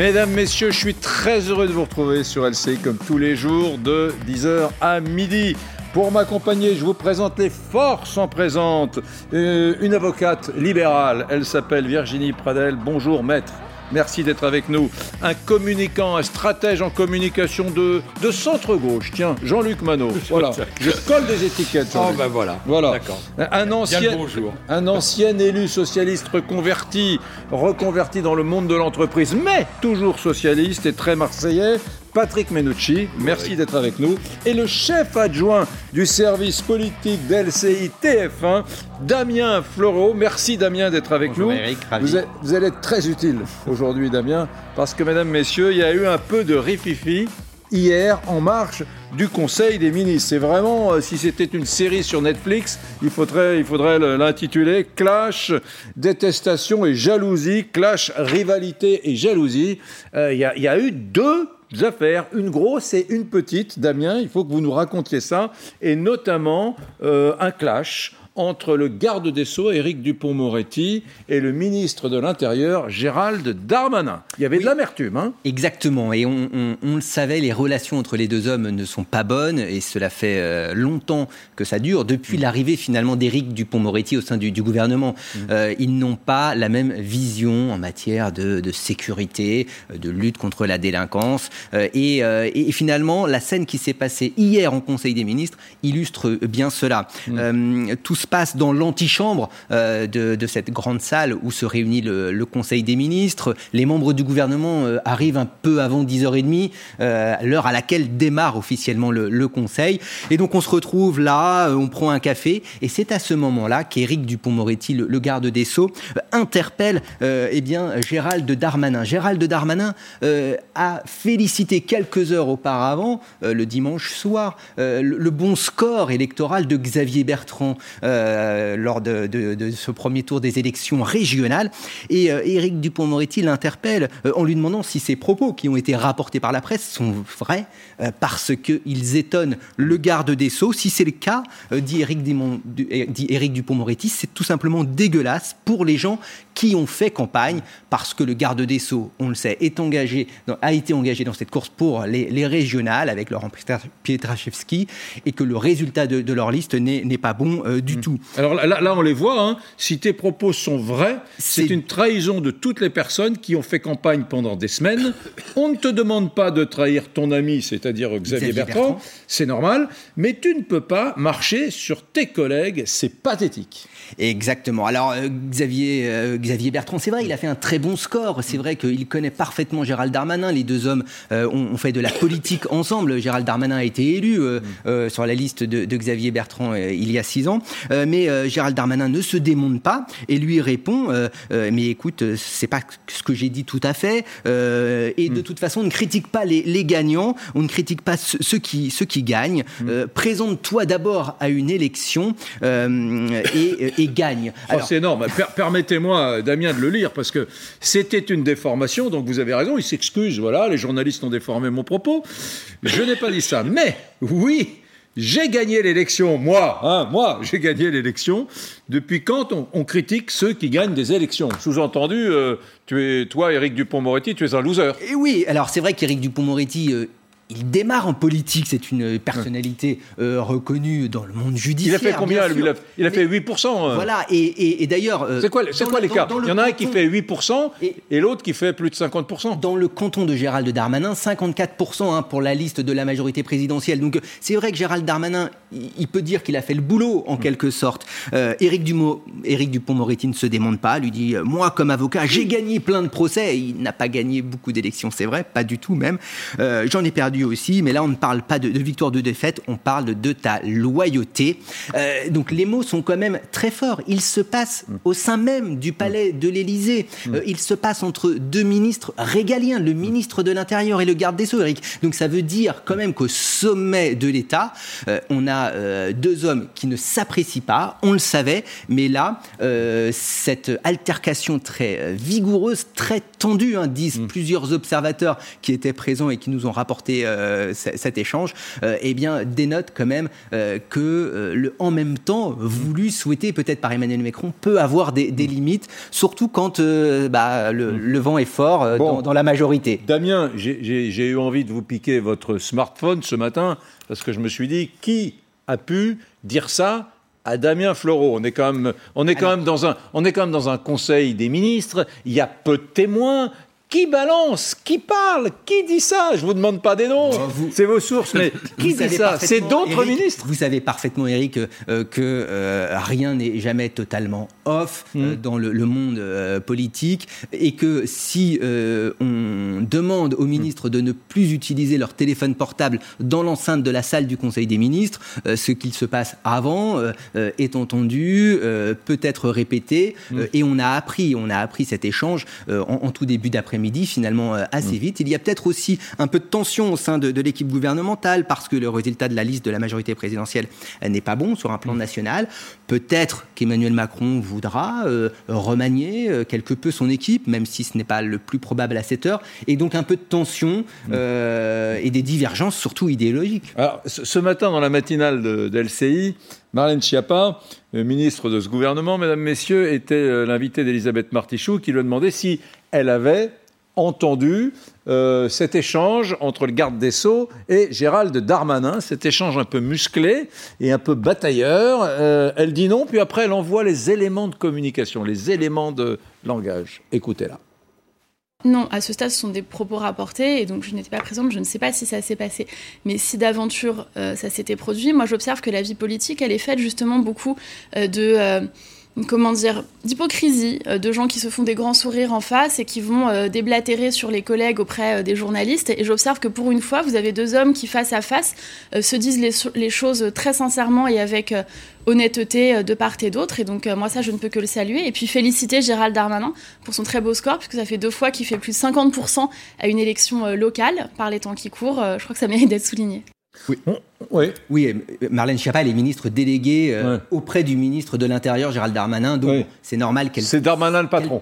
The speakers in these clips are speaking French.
Mesdames, Messieurs, je suis très heureux de vous retrouver sur LCI comme tous les jours de 10h à midi. Pour m'accompagner, je vous présente les forces en présente. Euh, une avocate libérale, elle s'appelle Virginie Pradel. Bonjour maître. Merci d'être avec nous. Un communicant, un stratège en communication de, de centre-gauche. Tiens, Jean-Luc Manot. Voilà. Je colle des étiquettes. Oh ben voilà. Voilà. Un ancien, un ancien élu socialiste reconverti, reconverti dans le monde de l'entreprise, mais toujours socialiste et très marseillais. Patrick Menucci, merci d'être avec nous. Et le chef adjoint du service politique d'LCI TF1, Damien Floreau. Merci Damien d'être avec Bonjour nous. Eric, vous, allez être très utile aujourd'hui Damien, parce que mesdames, messieurs, il y a eu un peu de rififi hier en marche du Conseil des ministres. C'est vraiment, euh, si c'était une série sur Netflix, il faudrait, il faudrait le- l'intituler Clash, détestation et jalousie, Clash, rivalité et jalousie. Euh, Il y, a- il y a eu deux affaires, une grosse et une petite. Damien, il faut que vous nous racontiez ça, et notamment euh, un clash entre le garde des Sceaux, Éric Dupont-Moretti, et le ministre de l'Intérieur, Gérald Darmanin. Il y avait de l'amertume, hein? Exactement, et on, on- on le savait, les relations entre les deux hommes ne sont pas bonnes, et cela fait euh, longtemps que ça dure, depuis Mm. l'arrivée finalement d'Éric Dupont-Moretti au sein du, du gouvernement. Mm. Euh, ils n'ont pas la même vision en matière de, de sécurité, euh, de lutte contre la délinquance, euh, et, euh, et finalement, la scène qui s'est passée hier en Conseil des ministres illustre bien cela. Mm. Tout se passe dans l'antichambre euh, de, cette grande salle où se réunit le, Conseil des ministres. Les membres du gouvernement euh, arrivent un peu avant 10h30, euh, l'heure à laquelle démarre officiellement le, Conseil. Et donc on se retrouve là, on prend un café, et c'est à ce moment-là qu'Éric Dupont-Moretti, le, garde des Sceaux, interpelle eh bien, Gérald Darmanin. Gérald Darmanin a félicité quelques heures auparavant, le dimanche soir, le bon score électoral de Xavier Bertrand euh, lors de, ce premier tour des élections régionales. Et euh, Éric Dupont-Moretti l'interpelle euh, en lui demandant si ces propos qui ont été rapportés par la presse sont vrais, parce qu'ils étonnent le garde des Sceaux. Si c'est le cas, dit Éric, Éric Dupont-Moretti, c'est tout simplement dégueulasse pour les gens qui ont fait campagne, parce que le garde des Sceaux, on le sait, est engagé dans- a été engagé dans cette course pour les, les régionales avec Laurent Pietra- Pietraszewski, et que le résultat de, de leur liste n'est pas bon euh, du tout. Alors là, on les voit, hein. si tes propos sont vrais, c'est C'est- une trahison de toutes les personnes qui ont fait campagne pendant des semaines. On ne te demande pas de trahir ton ami, c'est-à-dire Xavier, Xavier Bertrand, Bertrand. c'est normal, mais tu ne peux pas marcher sur tes collègues, c'est pathétique. Exactement. Alors euh, Xavier, euh, Xavier Bertrand, c'est vrai, il a fait un très bon score. C'est vrai qu'il connaît parfaitement Gérald Darmanin. Les deux hommes euh, ont, ont fait de la politique ensemble. Gérald Darmanin a été élu euh, euh, sur la liste de, de Xavier Bertrand euh, il y a six ans. Euh, mais euh, Gérald Darmanin ne se démonte pas et lui répond euh, euh, Mais écoute, c'est pas ce que j'ai dit tout à fait. Euh, et de toute façon, on ne critique pas les, les gagnants. On ne critique pas ceux, ceux qui, ceux qui gagnent. Euh, Présente-toi d'abord à une élection euh, et, et gagne. Oh, c'est énorme. Per- Permettez-moi, Damien, de le lire, parce que c'était une déformation, donc vous avez raison, il s'excuse, voilà, les journalistes ont déformé mon propos. Je n'ai pas dit ça, mais oui, j'ai gagné l'élection, moi, hein, moi, j'ai gagné l'élection. Depuis quand on, on critique ceux qui gagnent des élections Sous-entendu, euh, tu es, toi, Éric Dupont-Moretti, tu es un loser. Et oui, alors c'est vrai qu'Éric Dupont-Moretti, euh, il démarre en politique, c'est une personnalité euh, reconnue dans le monde Il judiciaire. a fait combien bien lui il a, il fait Mais 8%. hein. Voilà, et, et- et d'ailleurs... euh, C'est quoi, c'est dans quoi le- l'écart dans- dans Il y en a un qui fait 8% Et- et l'autre qui fait plus de 50%. Dans le canton de Gérald Darmanin, 54% hein, pour la liste de la majorité présidentielle. Donc euh, c'est vrai que Gérald Darmanin, il, il peut dire qu'il a fait le boulot Mm. en quelque sorte. Euh, Éric, Dupont-Moretti ne se démonte pas, lui dit euh, Moi, comme avocat, j'ai gagné plein de procès. Il n'a pas gagné beaucoup d'élections, c'est vrai, pas du tout même. Euh, J'en ai perdu aussi, mais là, on ne parle pas de, de victoire ou de défaite, on parle de ta loyauté. Euh, donc les mots sont quand même très forts. Il se passe au sein même du palais de l'Élysée. Euh, il se passe entre deux ministres régaliens, le ministre de l'Intérieur et le garde des Sceaux, Eric. Donc ça veut dire quand même qu'au sommet de l'État, euh, on a deux hommes qui ne s'apprécient pas, on le savait, mais là, cette altercation très vigoureuse, très tendue, hein, disent plusieurs observateurs qui étaient présents et qui nous ont rapporté cet échange, eh bien, dénote quand même que le en même temps voulu, souhaité peut-être par Emmanuel Macron peut avoir des, limites, surtout quand bah, le, vent est fort dans, dans, la majorité. Damien, j'ai eu envie de vous piquer votre smartphone ce matin parce que je me suis dit qui a pu dire ça à Damien Floreau. On est quand même, on est quand même dans un, on est quand même dans un conseil des ministres. Il y a peu de témoins. Qui balance Qui parle Qui dit ça Je vous demande pas des noms. C'est vos sources, mais qui dit ça C'est d'autres ministres. Vous savez parfaitement, Eric, euh, que euh, rien n'est jamais totalement off euh, hmm. dans le, monde politique et que si on demande aux ministres de ne plus utiliser leur téléphone portable dans l'enceinte de la salle du Conseil des ministres, ce qu'il se passe avant est entendu, peut être répété, hmm. et on a appris, on a appris cet échange en tout début d'après midi finalement euh, assez mm. vite. Il y a peut-être aussi un peu de tension au sein de, l'équipe gouvernementale parce que le résultat de la liste de la majorité présidentielle euh, n'est pas bon sur un plan mm. national. Peut-être qu'Emmanuel Macron voudra euh, remanier quelque peu son équipe, même si ce n'est pas le plus probable à cette heure, et donc un peu de tension mm. et des divergences, surtout idéologiques. Alors, ce matin, dans la matinale de, LCI, Marlène Schiappa, ministre de ce gouvernement, mesdames, messieurs, était l'invité d'Elisabeth Martichoux qui lui a demandé si elle avait entendu euh, cet échange entre le garde des Sceaux et Gérald Darmanin, cet échange un peu musclé et un peu batailleur. Euh, elle dit non, puis après elle envoie les éléments de communication, les éléments de langage. Écoutez-la. Non, à ce stade, ce sont des propos rapportés et donc je n'étais pas présente, je ne sais pas si ça s'est passé. Mais si d'aventure euh, ça s'était produit, moi j'observe que la vie politique, elle est faite justement beaucoup de comment dire, d'hypocrisie, euh, de gens qui se font des grands sourires en face et qui vont euh, déblatérer sur les collègues auprès euh, des journalistes. Et j'observe que pour une fois, vous avez deux hommes qui, face à face, se disent les, choses très sincèrement et avec honnêteté de part et d'autre. Et donc, moi, ça, je ne peux que le saluer. Et puis, féliciter Gérald Darmanin pour son très beau score, puisque ça fait deux fois qu'il fait plus de 50% à une élection locale par les temps qui courent. je crois que ça mérite d'être souligné. Oui. Oui. oui, Marlène Schiappa, est ministre déléguée euh, auprès du ministre de l'Intérieur, Gérald Darmanin. Donc c'est normal qu'elle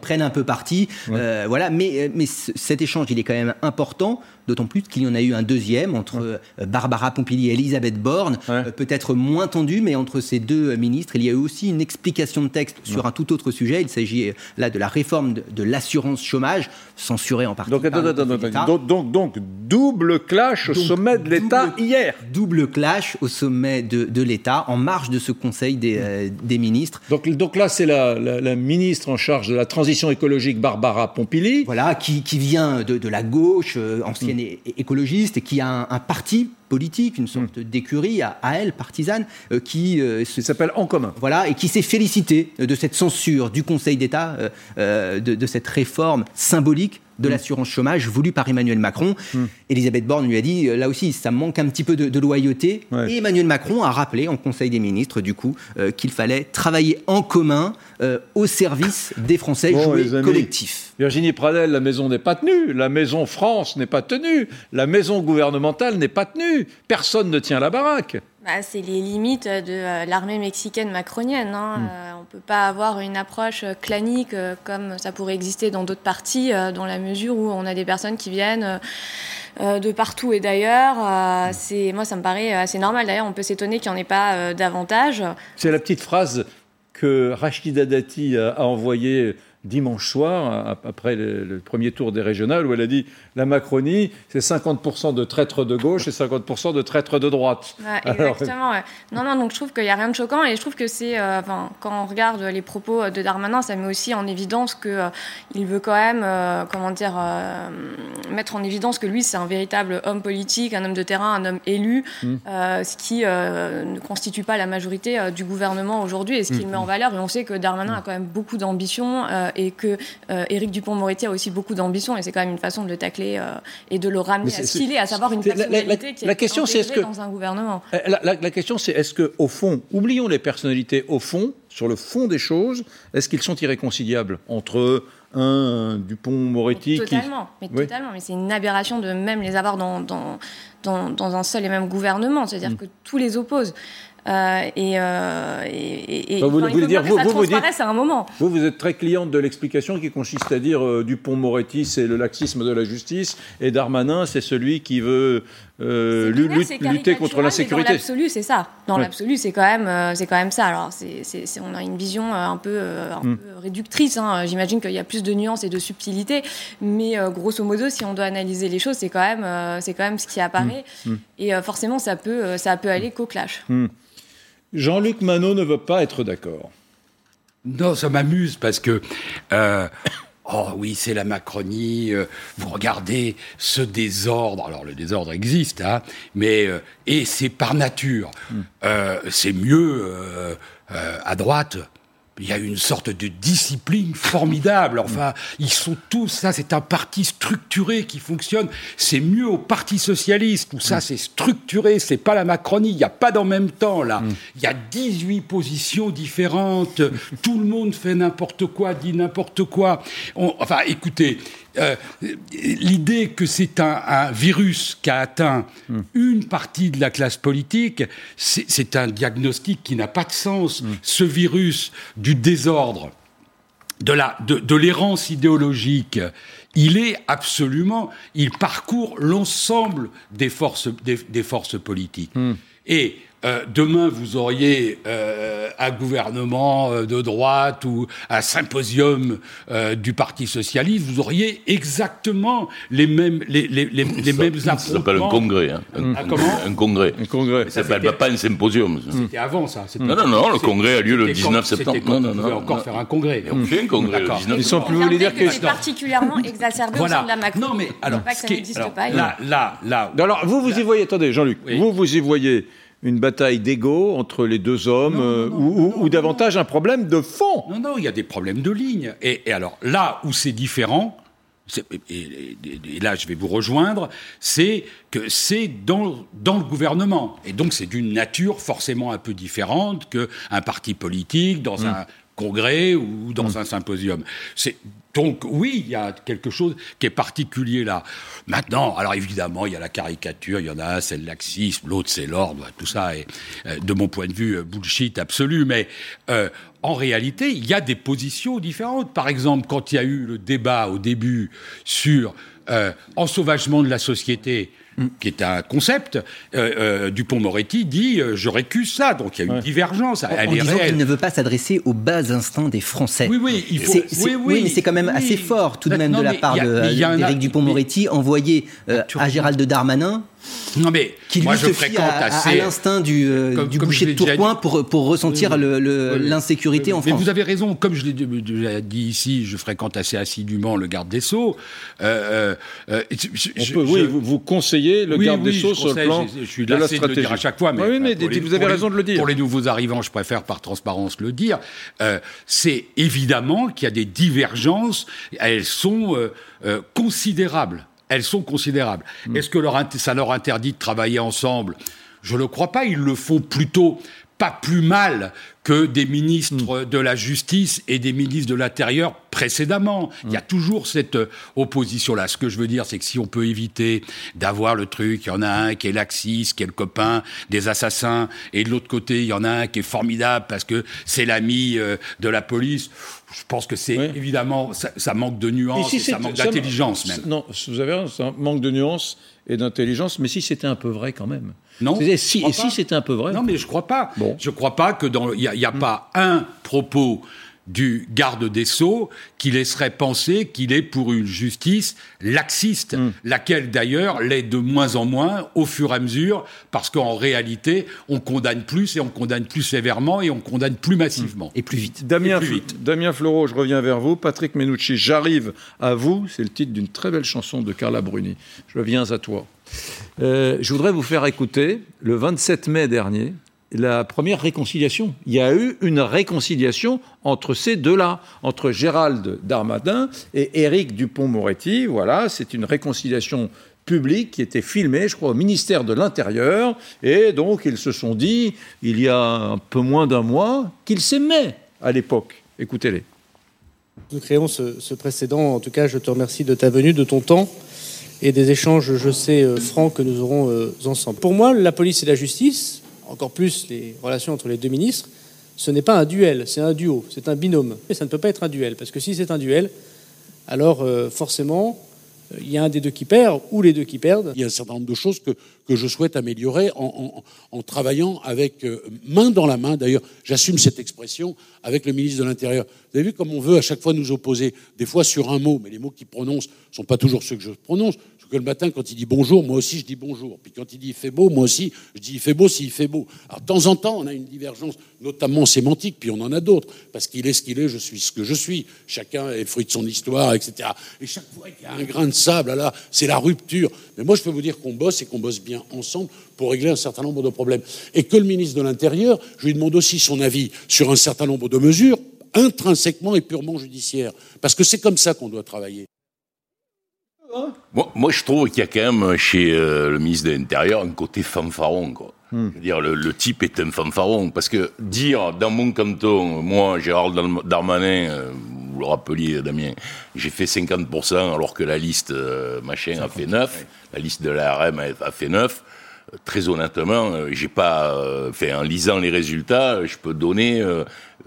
prenne un peu parti. Euh, voilà, mais, euh, mais cet échange, il est quand même important, d'autant plus qu'il y en a eu un deuxième entre Barbara Pompili et Elisabeth Borne, peut-être moins tendu, mais entre ces deux ministres, il y a eu aussi une explication de texte sur un tout autre sujet. Il s'agit là de la réforme de, l'assurance chômage, censurée en partie. Donc, donc, donc, double clash au sommet de l'État hier. Double clash au sommet de, l'État, en marge de ce Conseil des, euh, ministres. Donc, donc là, c'est la, ministre en charge de la transition écologique, Barbara Pompili. Voilà, qui, vient de, la gauche, euh, ancienne mm. écologiste, et qui a un, parti politique, une sorte mm. d'écurie à, elle, partisane, euh, qui s'appelle En commun. Voilà, et qui s'est félicité de cette censure du Conseil d'État, de, cette réforme symbolique de mm. l'assurance chômage voulue par Emmanuel Macron. Mm. Elisabeth Borne lui a dit, euh, là aussi, ça manque un petit peu de, loyauté. Et Emmanuel Macron a rappelé en Conseil des ministres, du coup, euh, qu'il fallait travailler en commun euh, au service des Français, jouer collectif. Virginie Pradel, la maison n'est pas tenue, la maison France n'est pas tenue, la maison gouvernementale n'est pas tenue, personne ne tient la baraque. Bah, c'est les limites de euh, l'armée mexicaine macronienne. Hein. Hmm. Euh, on ne peut pas avoir une approche euh, clanique comme ça pourrait exister dans d'autres partis, dans la mesure où on a des personnes qui viennent de partout et d'ailleurs. Hmm. c'est moi, ça me paraît assez normal. D'ailleurs, on peut s'étonner qu'il n'y en ait pas davantage. C'est la petite phrase que Rachida Dati a envoyée dimanche soir, après le, premier tour des régionales, où elle a dit la Macronie, c'est 50% de traîtres de gauche et 50% de traîtres de droite. exactement. Non, non, donc je trouve qu'il n'y a rien de choquant et je trouve que c'est, euh, quand on regarde les propos de Darmanin, ça met aussi en évidence qu'il euh, il veut quand même, euh, comment dire, mettre en évidence que lui, c'est un véritable homme politique, un homme de terrain, un homme élu, mm. ce qui ne constitue pas la majorité du gouvernement aujourd'hui et ce qu'il mm. met en valeur. Et on sait que Darmanin a quand même beaucoup d'ambition et que euh, Éric Dupont-Moretti a aussi beaucoup d'ambition et c'est quand même une façon de le tacler euh, et de le ramener à ce qu'il est, à savoir une personnalité qui est question, est dans un gouvernement. Euh, la, question, c'est est-ce que, au fond, oublions les personnalités, au fond, sur le fond des choses, est-ce qu'ils sont irréconciliables entre un Dupont-Moretti Totalement, mais totalement. Mais c'est une aberration de même les avoir dans, dans, dans, un seul et même gouvernement. C'est-à-dire mm. que tous les opposent. Euh, et, euh, et, vous, voulez dire, vous, vous, dites, à un moment. Vous, vous êtes très cliente de l'explication qui consiste à dire euh, Dupont-Moretti, c'est le laxisme de la justice, et Darmanin, c'est celui qui veut euh, lutter contre l'insécurité. Dans l'absolu, c'est ça. Dans l'absolu, c'est quand même, euh, c'est quand même ça. Alors, c'est, on a une vision euh, un peu, un hmm. peu réductrice. Hein. J'imagine qu'il y a plus de nuances et de subtilités, mais grosso modo, si on doit analyser les choses, c'est quand même, c'est quand même ce qui apparaît. Hmm. Hmm. Et forcément, ça peut, ça peut aller qu'au clash. Jean-Luc Manot ne veut pas être d'accord. Non, ça m'amuse parce que Oh oui, c'est la Macronie. Euh, vous regardez ce désordre. Alors le désordre existe, hein, mais euh, et c'est par nature. Hmm. Euh, c'est mieux à droite il y a une sorte de discipline formidable. Enfin, ils sont tous, ça c'est un parti structuré qui fonctionne. C'est mieux au Parti Socialiste, où ça mm. c'est structuré, c'est pas la Macronie, il n'y a pas d'en même temps là. Mm. Il y a 18 positions différentes, tout le monde fait n'importe quoi, dit n'importe quoi. enfin, écoutez, euh, l'idée que c'est un, virus qui a atteint hmm. une partie de la classe politique, c'est un diagnostic qui n'a pas de sens. Hmm. Ce virus du désordre, de de, l'errance idéologique, il est absolument, il parcourt l'ensemble des forces, des, forces politiques. Hmm. Et euh, demain, vous auriez euh, un gouvernement euh, de droite ou un symposium du Parti socialiste, vous auriez exactement les mêmes les, les, les, les mêmes Ça s'appelle un congrès. Hein. Un, ah, comment un congrès. Un congrès. Ça s'appelle pas un symposium. C'était avant ça. Non, non, non, le congrès a lieu le 19 septembre. Non, non, non. encore faire un congrès. On fait un congrès le 19 Ils sont plus voulu dire que. C'est particulièrement exacerbé voilà. au sein de la Macron. Non, mais alors, pas que ça n'existe pas. Là, là, là. Alors, vous, vous y voyez, attendez, Jean-Luc, vous, vous y voyez une bataille d'ego entre les deux hommes euh, ou, davantage un problème de fond Non, non, il y a des problèmes de ligne. Et, alors là où c'est différent, et, là je vais vous rejoindre, c'est que c'est dans, dans le gouvernement. Et donc c'est d'une nature forcément un peu différente qu'un parti politique dans hum. un congrès ou dans hum. un symposium. C'est donc oui, il y a quelque chose qui est particulier là. Maintenant, alors évidemment, il y a la caricature, il y en a un, c'est le laxisme, l'autre c'est l'ordre, tout ça est, euh, de mon point de vue, euh, bullshit absolu, mais euh, en réalité, il y a des positions différentes. Par exemple, quand il y a eu le débat au début sur ensauvagement de la société, qui est un concept, euh, euh, Dupont-Moretti dit euh, je récuse ça. Donc il y a une divergence. En, elle disant qu'il ne veut pas s'adresser aux bas instincts des Français. Oui, oui, il faut. oui, oui, mais c'est quand même assez fort tout de même de la part d'Éric Dupont-Moretti envoyé à Gérald Darmanin non mais qui moi, je fréquente à, assez. À, l'instinct du, euh, du boucher de Tourcoing pour, pour ressentir l'insécurité en France. Mais vous avez raison, comme je l'ai dit ici, je fréquente assez assidûment le garde des Sceaux. Euh, euh, oui, vous, conseillez le garde des Sceaux sur le plan je, suis de la stratégie. De le dire à chaque fois, mais, oui, mais vous avez raison de le dire. Pour les nouveaux arrivants, je préfère par transparence le dire. C'est évidemment qu'il y a des divergences, elles sont considérables elles sont considérables. Mm. Est-ce que ça leur interdit de travailler ensemble? Je ne le crois pas. Ils le font plutôt pas plus mal que des ministres mm. de la Justice et des ministres de l'Intérieur précédemment. Il y a mm. toujours cette euh, opposition-là. Ce que je veux dire, c'est que si on peut éviter d'avoir le truc, il y en a un qui est laxiste, qui est le copain des assassins, et de l'autre côté, il y en a un qui est formidable parce que c'est l'ami euh, de la police. Je pense que c'est évidemment, ça, manque de nuances, et, ça manque d'intelligence même. Non, vous avez raison, ça manque de nuances et d'intelligence, mais si c'était un peu vrai quand même. Non. Si, et si c'était un peu vrai Non, mais je crois pas. Bon. Je crois pas que dans il n'y a, hmm. pas un propos du garde des Sceaux qui laisserait penser qu'il est pour une justice laxiste, hmm. laquelle d'ailleurs l'est de moins en moins au fur et à mesure, parce qu'en réalité, on condamne plus et on condamne plus sévèrement et on condamne plus massivement. Et plus vite. Damien, plus vite. Damien Fleureau, je reviens vers vous. Patrick Menucci, j'arrive à vous. C'est le titre d'une très belle chanson de Carla Bruni. Je viens à toi. Euh, je voudrais vous faire écouter, le 27 mai dernier, la première réconciliation. Il y a eu une réconciliation entre ces deux-là, entre Gérald Darmanin et Éric Dupont-Moretti. Voilà, c'est une réconciliation publique qui était filmée, je crois, au ministère de l'Intérieur. Et donc, ils se sont dit, il y a un peu moins d'un mois, qu'ils s'aimaient à l'époque. Écoutez-les. Nous créons ce, ce précédent. En tout cas, je te remercie de ta venue, de ton temps et des échanges, je sais, euh, francs que nous aurons euh, ensemble. Pour moi, la police et la justice, encore plus les relations entre les deux ministres, ce n'est pas un duel, c'est un duo, c'est un binôme. Et ça ne peut pas être un duel, parce que si c'est un duel, alors euh, forcément, il y a un des deux qui perd ou les deux qui perdent. Il y a un certain nombre de choses que, je souhaite améliorer en travaillant avec euh, main dans la main. D'ailleurs, j'assume cette expression avec le ministre de l'Intérieur. Vous avez vu comme on veut à chaque fois nous opposer, des fois sur un mot, mais les mots qu'il prononce ne sont pas toujours ceux que je prononce que le matin, quand il dit bonjour, moi aussi je dis bonjour. Puis quand il dit il fait beau, moi aussi je dis il fait beau s'il fait beau. Alors de temps en temps, on a une divergence, notamment sémantique, puis on en a d'autres, parce qu'il est ce qu'il est, je suis ce que je suis. Chacun est fruit de son histoire, etc. Et chaque fois qu'il y a un grain de sable, là, c'est la rupture. Mais moi, je peux vous dire qu'on bosse et qu'on bosse bien ensemble pour régler un certain nombre de problèmes. Et que le ministre de l'Intérieur, je lui demande aussi son avis sur un certain nombre de mesures intrinsèquement et purement judiciaires. Parce que c'est comme ça qu'on doit travailler. Moi, moi, je trouve qu'il y a quand même chez euh, le ministre de l'Intérieur un côté fanfaron. Quoi. Hmm. Je veux dire, le, le, type est un fanfaron. Parce que dire dans mon canton, moi, Gérald Darmanin, euh, vous le rappeliez, Damien, j'ai fait 50% alors que la liste euh, machin a fait 9, la liste de l'ARM a, fait 9 très honnêtement, j'ai pas fait en lisant les résultats, je peux donner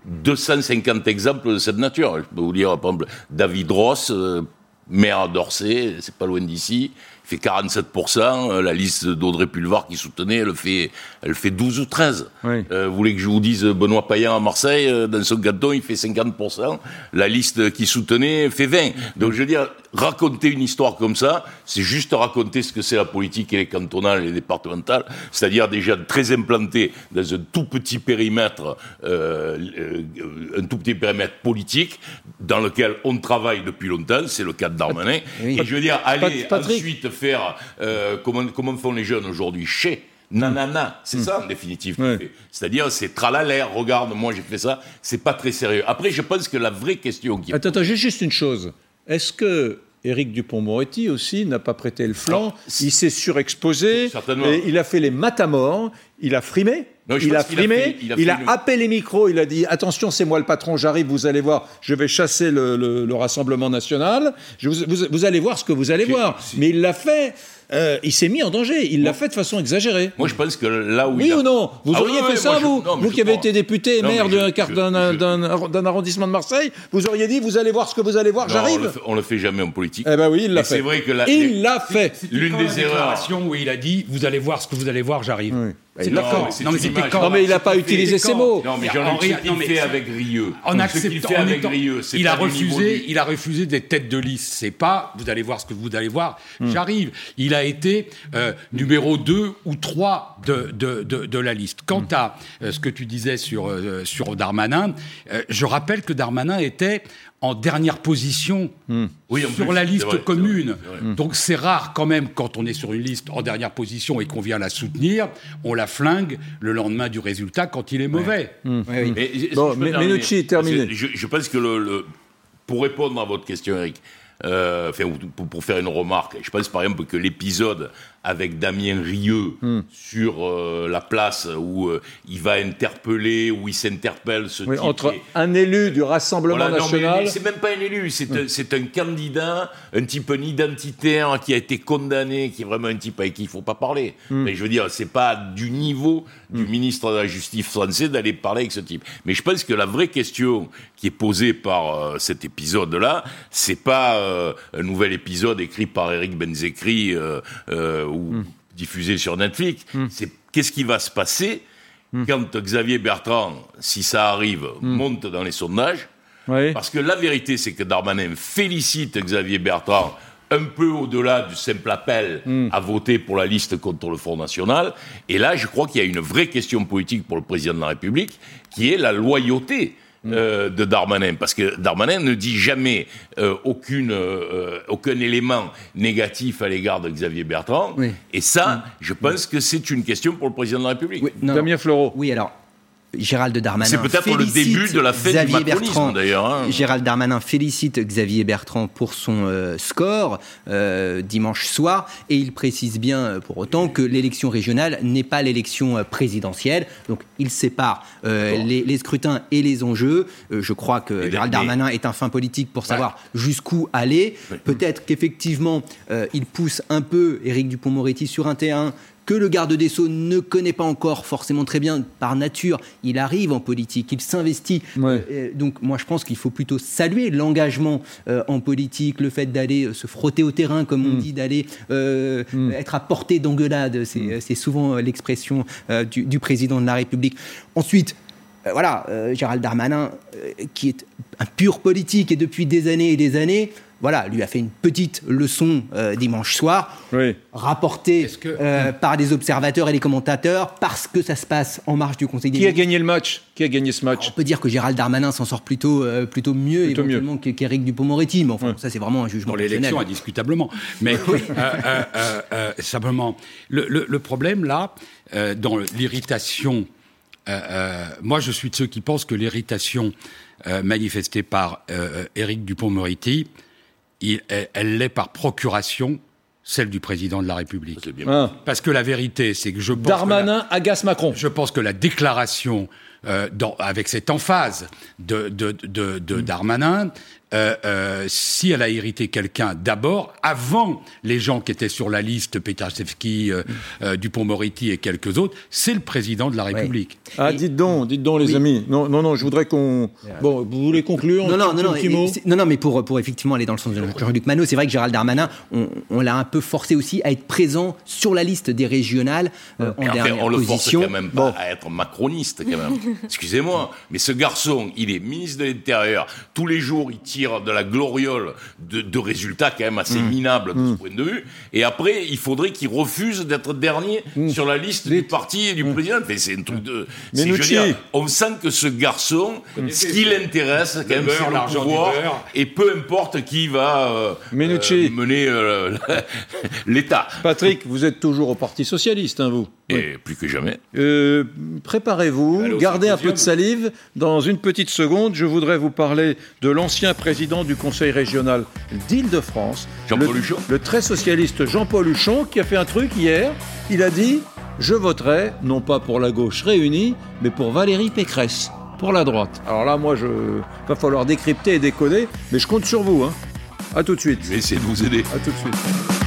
250 exemples de cette nature. Je peux vous dire, par exemple, David Ross, maire d'Orsay, c'est pas loin d'ici, fait 47%. Euh, la liste d'Audrey Pulvar qui soutenait, elle fait, elle fait 12 ou 13. Euh, vous voulez que je vous dise Benoît Payan à Marseille, euh, dans son canton, il fait 50%. La liste qui soutenait fait 20. Donc je veux dire, raconter une histoire comme ça, c'est juste raconter ce que c'est la politique et les cantonales et les départementales, c'est-à-dire déjà très implanté dans un tout petit périmètre, euh, un tout petit périmètre politique dans lequel on travaille depuis longtemps, c'est le cas de Darmanin. Et je veux dire, aller ensuite faire euh, comment, comment font les jeunes aujourd'hui chez nanana, c'est hmm. ça en définitive. C'est-à-dire, c'est tralala, regarde, moi j'ai fait ça, c'est pas très sérieux. Après, je pense que la vraie question qui. Attends, attends, j'ai juste une chose. Est-ce que Éric Dupont-Moretti aussi n'a pas prêté le flanc? Il s'est surexposé, et il a fait les matamores, il a frimé il a frimé, il a, happé les micros, il a dit attention, c'est moi le patron, j'arrive, vous allez voir, je vais chasser le, Rassemblement national, vous, allez voir ce que vous allez voir. Mais il l'a fait. Euh, il s'est mis en danger. Il l'a fait de façon exagérée. Moi, je pense que là où. Oui il ou non? Vous ah auriez fait ça, vous? Vous qui avez été député et maire d'un arrondissement de Marseille, vous auriez dit vous allez voir ce que vous allez voir, j'arrive On le fait jamais en politique. Eh ben oui, il l'a fait. C'est vrai que Il l'a fait. L'une des erreurs. où il a dit vous allez voir ce que vous allez voir, j'arrive. C'est d'accord. Non. Non, mais il n'a pas utilisé ces mots. Non, mais Jean-Luc, il fait avec Rieux. En acceptant, avec Rieux, il a refusé, il a refusé des têtes de liste. C'est pas, vous allez voir ce que vous allez voir. Hmm. J'arrive. Il a été euh, numéro 2 ou 3 de, de, de, de la liste. Quant hmm. à euh, ce que tu disais sur, euh, sur Darmanin, je rappelle que Darmanin était en dernière position sur la liste commune. Donc c'est rare quand même quand on est sur une liste en dernière position et qu'on vient la soutenir, on la flingue le lendemain du résultat quand il est mauvais. Mais, bon, Menucci, terminé. Je, je, pense que le, pour répondre à votre question, Eric, euh, pour, pour, faire une remarque, je pense par exemple que l'épisode avec Damien Rieu hmm. sur euh, la place où euh, il va interpeller, où il s'interpelle ce oui, Entre un élu du Rassemblement national. C'est même pas un élu, c'est un, un, candidat, un type un identitaire qui a été condamné, qui est vraiment un type avec qui il faut pas parler. Hmm. Mais je veux dire, c'est pas du niveau du hmm. ministre de la Justice français d'aller parler avec ce type. Mais je pense que la vraie question qui est posée par euh, cet épisode-là, c'est pas un nouvel épisode écrit par Eric Benzekri ou hmm. diffusé sur Netflix, hmm. c'est qu'est-ce qui va se passer hmm. quand Xavier Bertrand, si ça arrive, monte dans les sondages. Parce que la vérité, c'est que Darmanin félicite Xavier Bertrand un peu au-delà du simple appel à voter pour la liste contre le Front National. Et là, je crois qu'il y a une vraie question politique pour le président de la République, qui est la loyauté euh, de Darmanin, parce que Darmanin ne dit jamais euh, aucune, euh, aucun élément négatif à l'égard de Xavier Bertrand. Et ça, je pense que c'est une question pour le président de la République. Damien Fleureau. Oui, alors Gérald Darmanin. C'est peut-être le début de la fête Xavier du Bertrand d'ailleurs. Hein. Gérald Darmanin félicite Xavier Bertrand pour son euh, score euh, dimanche soir et il précise bien euh, pour autant que l'élection régionale n'est pas l'élection présidentielle. Donc il sépare les, les, scrutins et les enjeux. je crois que Gérald Darmanin est un fin politique pour savoir jusqu'où aller. Peut-être qu'effectivement il pousse un peu Éric Dupont-Moretti sur un terrain que le garde des Sceaux ne connaît pas encore forcément très bien par nature. Il arrive en politique, il s'investit. Ouais. Euh, donc moi je pense qu'il faut plutôt saluer l'engagement euh, en politique, le fait d'aller euh, se frotter au terrain, comme on dit, d'aller euh, être à portée d'engueulade. C'est c'est souvent euh, l'expression euh, du, du président de la République. Ensuite, euh, voilà, euh, Gérald Darmanin, euh, qui est un pur politique et depuis des années et des années, voilà, lui a fait une petite leçon euh, dimanche soir, Oui. rapportée que- euh, par des observateurs et des commentateurs, parce que ça se passe en marge du Conseil des Qui a gagné le match? Qui a gagné ce On match peut dire que Gérald Darmanin s'en sort plutôt, euh, plutôt mieux Plutôt mieux. éventuellement que- qu'Éric Dupont-Moretti, mais enfin, ça c'est vraiment un jugement Dans l'élection, personnel. indiscutablement. Mais euh, euh, euh, euh, simplement, le, le- le problème là, euh, dans l'irritation, euh, euh, moi je suis de ceux qui pensent que l'irritation euh, manifestée par euh, Éric Dupont-Moretti, il- elle elle l'est par procuration, celle du président de la République. Bien. Hein. Parce que la vérité, c'est que je pense que la- Darmanin agace Macron. je pense que la déclaration, euh, dans- avec cette emphase de, de, de, de. Darmanin, euh, euh, si elle a irrité quelqu'un d'abord, avant les gens qui étaient sur la liste, Petarchevski, euh, Mm. euh, Dupont-Moretti et quelques autres, c'est le président de la République. Ah, dites donc, dites donc, les Oui. amis. Non, non, non, je voudrais qu'on. Bon, vous voulez conclure Non, non, non, non, non, non, mais pour, pour effectivement aller dans le sens de Jean-Luc Manot, c'est vrai que Gérald Darmanin, on, on l'a un peu forcé aussi à être présent sur la liste des régionales euh, en Et enfin, dernière on le force position. quand même pas à être macroniste, quand même. Excusez-moi, mais ce garçon, il est ministre de l'Intérieur. Tous les jours, il tire de la gloriole de, de résultats quand même assez Mm. minables de ce point de vue. Et après, il faudrait qu'il refuse d'être dernier sur la liste du parti et du président. Mais c'est un truc de... c'est- je veux Mm. Dire, on sent que ce garçon, ce qui l'intéresse, quand même, c'est le pouvoir. Et peu importe qui va euh, euh, mener euh, l'État. Patrick, vous êtes toujours au Parti Socialiste, hein, vous? Et plus que jamais. Euh, Préparez-vous, gardez un peu de salive. Dans une petite seconde, je voudrais vous parler de l'ancien président du Conseil régional d'Île-de-France, Jean-Paul le- Huchon. le très socialiste Jean-Paul Huchon, qui a fait un truc hier. Il a dit Je voterai, non pas pour la gauche réunie, mais pour Valérie Pécresse, pour la droite. Alors là, moi, je va falloir décrypter et décoder, mais je compte sur vous. Hein. À tout de suite. Je vais essayer de vous aider. À tout de suite.